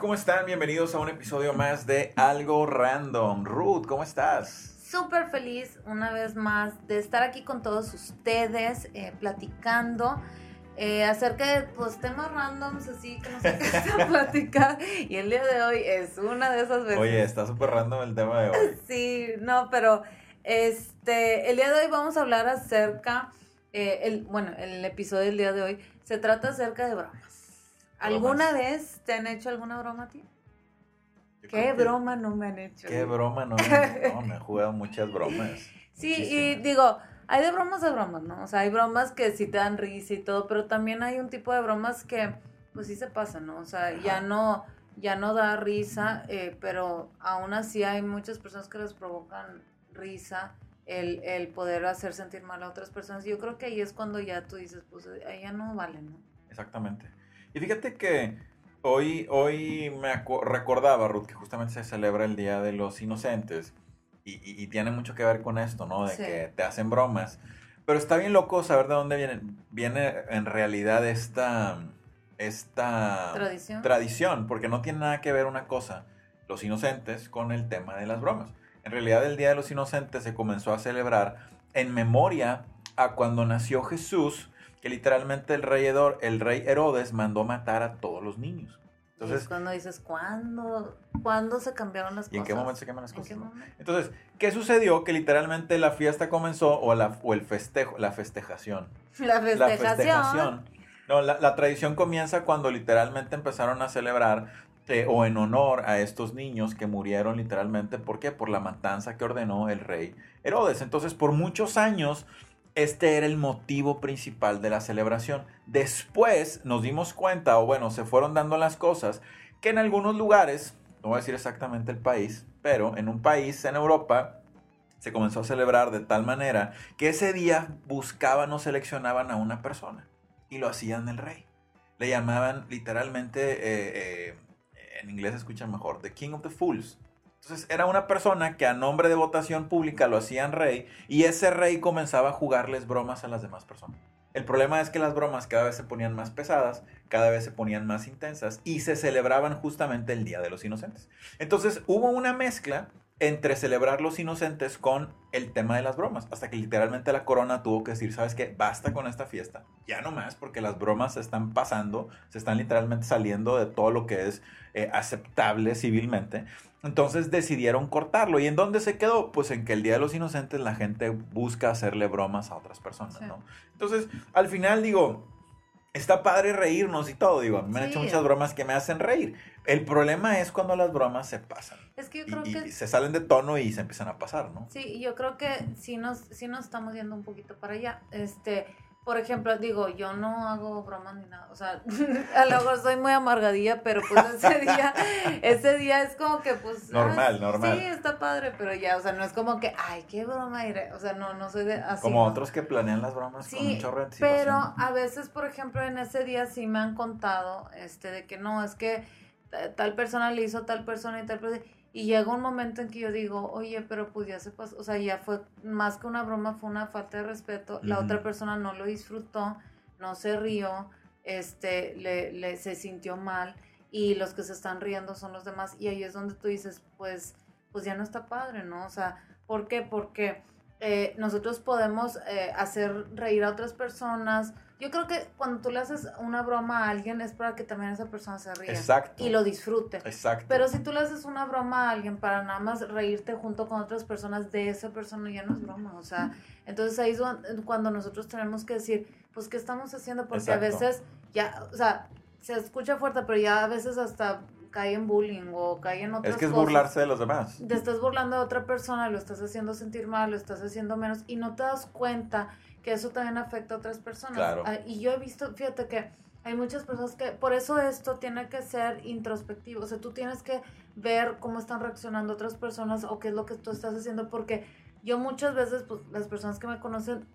¿Cómo están? Bienvenidos a un episodio más de Algo Random. Ruth, ¿cómo estás? Súper feliz una vez más de estar aquí con todos ustedes, eh, platicando eh, acerca de pues, temas randoms, así que nos encanta platicar. Y el día de hoy es una de esas veces. Oye, está súper random el tema de hoy. Sí, no, pero este, el día de hoy vamos a hablar acerca, eh, el, bueno, el episodio del día de hoy se trata acerca de bromas. ¿Alguna vez te han hecho alguna broma a ti? ¿Qué broma no me han hecho? ¿Qué broma no me han hecho? No, me han jugado muchas bromas. Sí, y digo, hay de bromas a bromas, ¿no? O sea, hay bromas que sí te dan risa y todo, pero también hay un tipo de bromas que, pues sí se pasan, ¿no? O sea, ya no, ya no da risa, eh, pero aún así hay muchas personas que les provocan risa el, el poder hacer sentir mal a otras personas. Yo creo que ahí es cuando ya tú dices, pues ahí ya no vale, ¿no? Exactamente. Y fíjate que hoy, hoy me recordaba, Ruth, que justamente se celebra el Día de los Inocentes. Y, tiene mucho que ver con esto, ¿no? De que te hacen bromas. Pero está bien loco saber de dónde viene, viene en realidad esta, esta ¿Tradición? tradición, porque no tiene nada que ver una cosa, los inocentes, con el tema de las bromas. En realidad el Día de los Inocentes se comenzó a celebrar en memoria a cuando nació Jesús que literalmente el rey, el rey Herodes mandó matar a todos los niños. Entonces, cuando dices, ¿cuándo, ¿cuándo se cambiaron las cosas? ¿Y en qué momento se cambiaron las cosas? Entonces, ¿qué sucedió? Que literalmente la fiesta comenzó, o, la, o el festejo, la festejación. La festejación. La festejación. No, la, tradición comienza cuando literalmente empezaron a celebrar eh, o en honor a estos niños que murieron literalmente. ¿Por qué? Por la matanza que ordenó el rey Herodes. Entonces, por muchos años este era el motivo principal de la celebración. Después nos dimos cuenta, o bueno, se fueron dando las cosas, que en algunos lugares, no voy a decir exactamente el país, pero en un país en Europa se comenzó a celebrar de tal manera que ese día buscaban o seleccionaban a una persona y lo hacían el rey. Le llamaban literalmente, eh, eh, en inglés se escucha mejor, The King of the Fools. Entonces era una persona que a nombre de votación pública lo hacían rey y ese rey comenzaba a jugarles bromas a las demás personas. El problema es que las bromas cada vez se ponían más pesadas, cada vez se ponían más intensas y se celebraban justamente el Día de los Inocentes. Entonces hubo una mezcla entre celebrar los inocentes con el tema de las bromas, hasta que literalmente la corona tuvo que decir, ¿sabes qué? Basta con esta fiesta, ya no más, porque las bromas se están pasando, se están literalmente saliendo de todo lo que es eh, aceptable civilmente. Entonces decidieron cortarlo. ¿Y en dónde se quedó? Pues en que el Día de los Inocentes la gente busca hacerle bromas a otras personas, ¿no? Entonces, al final digo, está padre reírnos y todo, digo, me han hecho muchas bromas que me hacen reír. El problema es cuando las bromas se pasan. Es que yo creo y, que... Y se salen de tono y se empiezan a pasar, ¿no? Sí, yo creo que sí nos, sí nos estamos yendo un poquito para allá. Este, por ejemplo, digo, yo no hago bromas ni nada, o sea, a lo mejor soy muy amargadilla, pero pues ese día, ese día es como que pues... Normal, normal. Sí, está padre, pero ya, o sea, no es como que, ay, qué broma, o sea, no, no soy de así. Como otros que planean las bromas con mucho pero a veces, por ejemplo, en ese día sí me han contado, este, de que no, es que tal persona le hizo tal persona y tal persona y llega un momento en que yo digo, oye, pero pues ya se pasó, o sea, ya fue más que una broma, fue una falta de respeto. La otra persona no lo disfrutó, no se rió, este, le, le, se sintió mal y los que se están riendo son los demás. Y ahí es donde tú dices, pues, pues ya no está padre, ¿no? O sea, ¿por qué? Porque eh, nosotros podemos eh, hacer reír a otras personas, yo creo que cuando tú le haces una broma a alguien es para que también esa persona se ría. Exacto. Y lo disfrute. Exacto. Pero si tú le haces una broma a alguien para nada más reírte junto con otras personas de esa persona, ya no es broma. O sea, entonces ahí es cuando nosotros tenemos que decir, pues, ¿qué estamos haciendo? Porque a veces ya, o sea, se escucha fuerte, pero ya a veces hasta cae en bullying o cae en otras Es que es burlarse de los demás. Te estás burlando de otra persona, lo estás haciendo sentir mal, lo estás haciendo menos y no te das cuenta que eso también afecta a otras personas. Claro. Ah, y yo he visto, fíjate que Hay muchas personas que, por eso esto tiene que ser introspectivo, o sea, tú tienes que ver cómo están reaccionando otras personas o qué es lo que tú estás haciendo, porque yo muchas veces, pues las personas que me conocen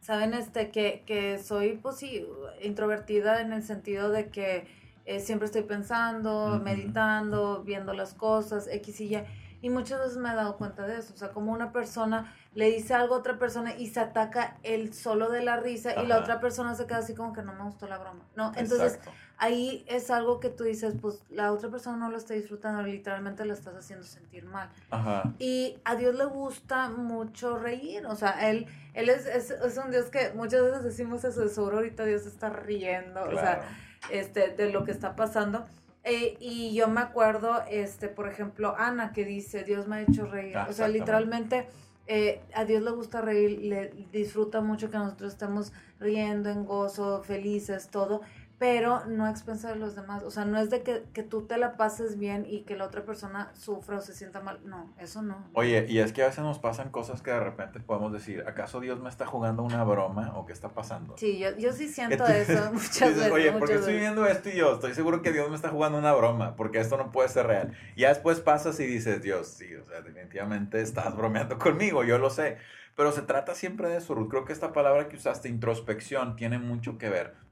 saben este que, que soy, pues sí, introvertida en el sentido de que eh, siempre estoy pensando, meditando, viendo las cosas, X y Y. Y muchas veces me he dado cuenta de eso. O sea, como una persona le dice algo a otra persona y se ataca él solo de la risa y la otra persona se queda así como que no me gustó la broma. ¿no? Entonces, ahí es algo que tú dices, pues la otra persona no lo está disfrutando, literalmente lo estás haciendo sentir mal. Ajá. Y a Dios le gusta mucho reír. O sea, él, él es, es, un Dios que muchas veces decimos eso de seguro ahorita Dios está riendo. O sea, este, de lo que está pasando. Eh, y yo me acuerdo, este, por ejemplo, Ana que dice, Dios me ha hecho reír. o sea, literalmente eh, a Dios le gusta reír, le disfruta mucho que nosotros estemos riendo en gozo, felices, todo pero no a expensas de los demás. O sea, no es de que, que, tú te la pases bien y que la otra persona sufra o se sienta mal. No, eso no. Oye, y es que a veces nos pasan cosas que de repente podemos decir, ¿acaso Dios me está jugando una broma o qué está pasando? Sí, yo, yo sí siento eso muchas veces. Oye, ¿por qué estoy viendo esto y yo estoy seguro que Dios me está jugando una broma? Porque esto no puede ser real. Y ya después pasas y dices, Dios, sí, o sea, definitivamente estás bromeando conmigo, yo lo sé. Pero se trata siempre de eso, Ruth. Creo que esta palabra que usaste, introspección, tiene mucho que ver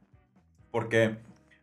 porque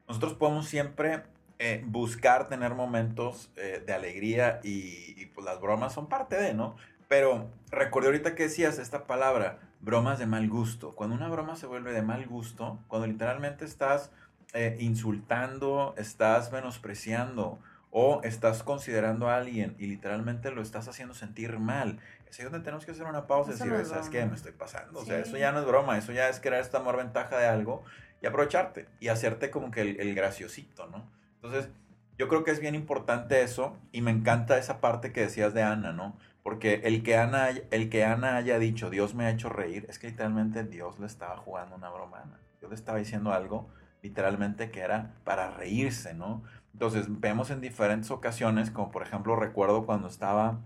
nosotros podemos siempre eh, buscar tener momentos eh, de alegría y, pues las bromas son parte de, ¿no? Pero recordé ahorita que decías esta palabra, bromas de mal gusto. Cuando una broma se vuelve de mal gusto, cuando literalmente estás eh, insultando, estás menospreciando o estás considerando a alguien y literalmente lo estás haciendo sentir mal, es ahí donde tenemos que hacer una pausa y decir, ¿sabes qué? Me estoy pasando. O sea, eso ya no es broma, eso ya es querer esta amor ventaja de algo y aprovecharte y hacerte como que el, graciosito, ¿no? Entonces, yo creo que es bien importante eso y me encanta esa parte que decías de Ana, ¿no? Porque el que Ana, el que Ana haya dicho, Dios me ha hecho reír, es que literalmente Dios le estaba jugando una broma Ana. Dios le estaba diciendo algo literalmente que era para reírse, ¿no? Entonces, vemos en diferentes ocasiones, como por ejemplo recuerdo cuando estaba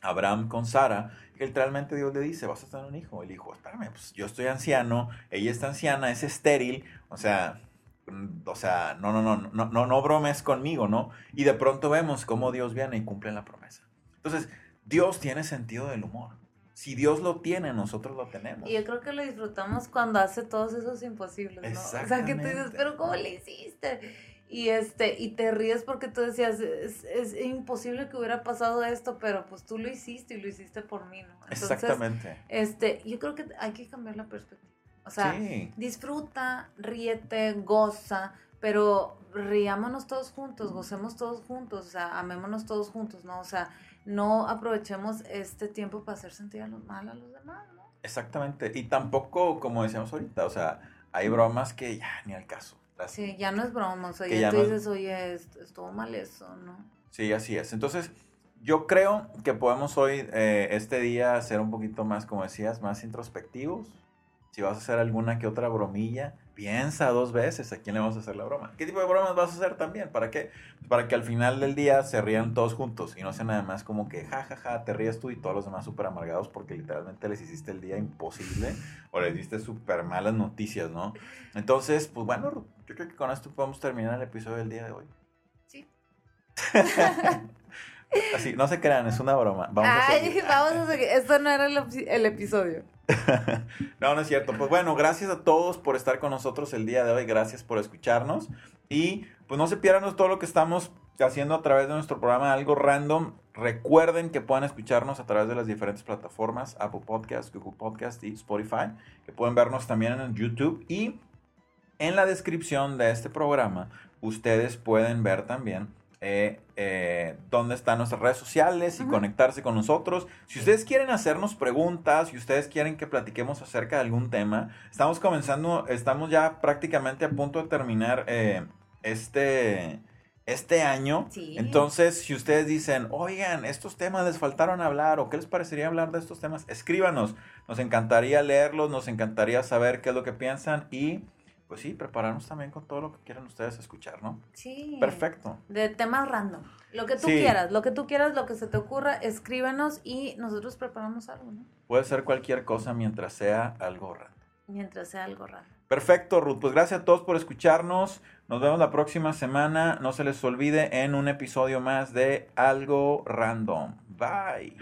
Abraham con Sara, que literalmente Dios le dice, vas a tener un hijo. El hijo, espérame, pues yo estoy anciano, ella está anciana, es estéril, o sea, mm, o sea, no, no, no, no, no, no bromes conmigo, ¿no? Y de pronto vemos cómo Dios viene y cumple la promesa. Entonces, Dios tiene sentido del humor. Si Dios lo tiene, nosotros lo tenemos. Y yo creo que lo disfrutamos cuando hace todos esos imposibles, ¿no? O sea, que tú dices, pero ¿cómo le hiciste? Y este y te ríes porque tú decías es, es, imposible que hubiera pasado esto pero pues tú lo hiciste y lo hiciste por mí no exactamente. este yo creo que hay que cambiar la perspectiva. O sea disfruta ríete goza pero riámonos todos juntos gocemos todos juntos o sea amémonos todos juntos no o sea no aprovechemos este tiempo para hacer sentir a los mal a los demás no exactamente. Y tampoco como decíamos ahorita o sea hay bromas que ya ni al caso Sí, ya no es broma, o sea, ya, tú dices, oye, estuvo mal eso, ¿no? Sí, así es. Entonces, yo creo que podemos hoy, eh, este día, ser un poquito más, como decías, más introspectivos. Si vas a hacer alguna que otra bromilla, piensa dos veces a quién le vamos a hacer la broma. ¿Qué tipo de bromas vas a hacer también? ¿Para qué? Para que al final del día se rían todos juntos y no sea nada más como que ja, ja, ja, te ríes tú y todos los demás súper amargados porque literalmente les hiciste el día imposible o les diste súper malas noticias, ¿no? Entonces, pues bueno, yo creo que con esto podemos terminar el episodio del día de hoy. Sí. Así, no se crean, es una broma. Vamos a seguir. vamos a seguir. Esto no era el, episodio. no, no es cierto. Pues bueno, gracias a todos por estar con nosotros el día de hoy. Gracias por escucharnos. Y pues no se pierdan todo lo que estamos haciendo a través de nuestro programa Algo Random. Recuerden que pueden escucharnos a través de las diferentes plataformas, Apple Podcast, Google Podcast y Spotify, que pueden vernos también en YouTube. Y en la descripción de este programa, ustedes pueden ver también eh, eh, dónde están nuestras redes sociales y conectarse con nosotros. Si ustedes quieren hacernos preguntas, si ustedes quieren que platiquemos acerca de algún tema, estamos comenzando, estamos ya prácticamente a punto de terminar eh, este, este año. Entonces, si ustedes dicen, oigan, estos temas les faltaron hablar o qué les parecería hablar de estos temas, escríbanos. Nos encantaría leerlos, nos encantaría saber qué es lo que piensan y pues sí, prepararnos también con todo lo que quieran ustedes escuchar, ¿no? Sí. Perfecto. De temas random. Lo que tú quieras, lo que tú quieras, lo que se te ocurra, escríbenos y nosotros preparamos algo, ¿no? Puede ser cualquier cosa mientras sea algo random. Mientras sea algo random. Perfecto, Ruth. Pues gracias a todos por escucharnos. Nos vemos la próxima semana. No se les olvide en un episodio más de Algo Random. Bye.